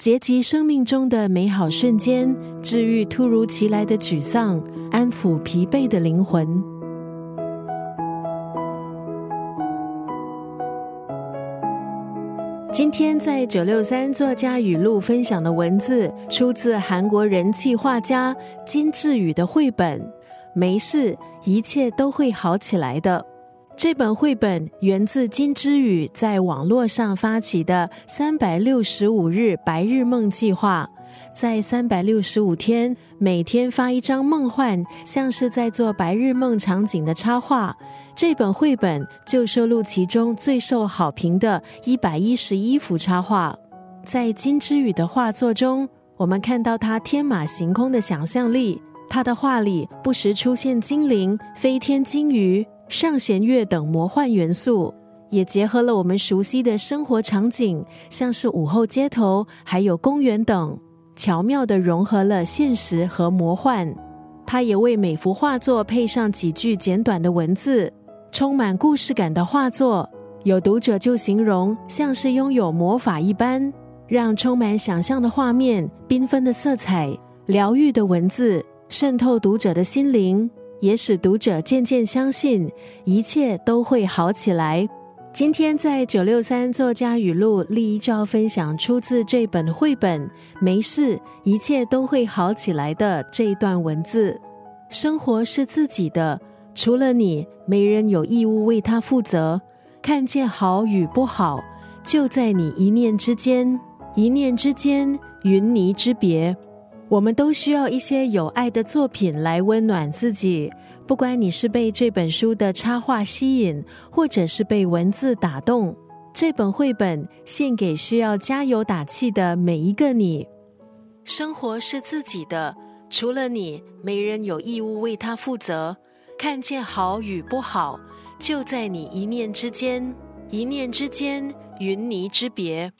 结集生命中的美好瞬间，治愈突如其来的沮丧，安抚疲惫的灵魂。今天在九六三作家语录分享的文字，出自韩国人气画家金智宇的绘本《没事，一切都会好起来的》。这本绘本源自金之宇在网络上发起的三百六十五日白日梦计划，在三百六十五天每天发一张梦幻，像是在做白日梦场景的插画。这本绘本就收录其中最受好评的一百一十一幅插画。在金之宇的画作中，我们看到他天马行空的想象力。他的画里不时出现精灵、飞天金鱼。上弦月等魔幻元素，也结合了我们熟悉的生活场景，像是午后街头，还有公园等，巧妙的融合了现实和魔幻。他也为每幅画作配上几句简短的文字，充满故事感的画作，有读者就形容像是拥有魔法一般，让充满想象的画面、缤纷的色彩、疗愈的文字渗透读者的心灵。也使读者渐渐相信一切都会好起来。今天在九六三作家语录，立一就要分享出自这本绘本《没事，一切都会好起来》的这一段文字：生活是自己的，除了你，没人有义务为他负责。看见好与不好，就在你一念之间，一念之间，云泥之别。我们都需要一些有爱的作品来温暖自己。不管你是被这本书的插画吸引，或者是被文字打动，这本绘本献给需要加油打气的每一个你。生活是自己的，除了你，没人有义务为他负责。看见好与不好，就在你一念之间，一念之间，云泥之别。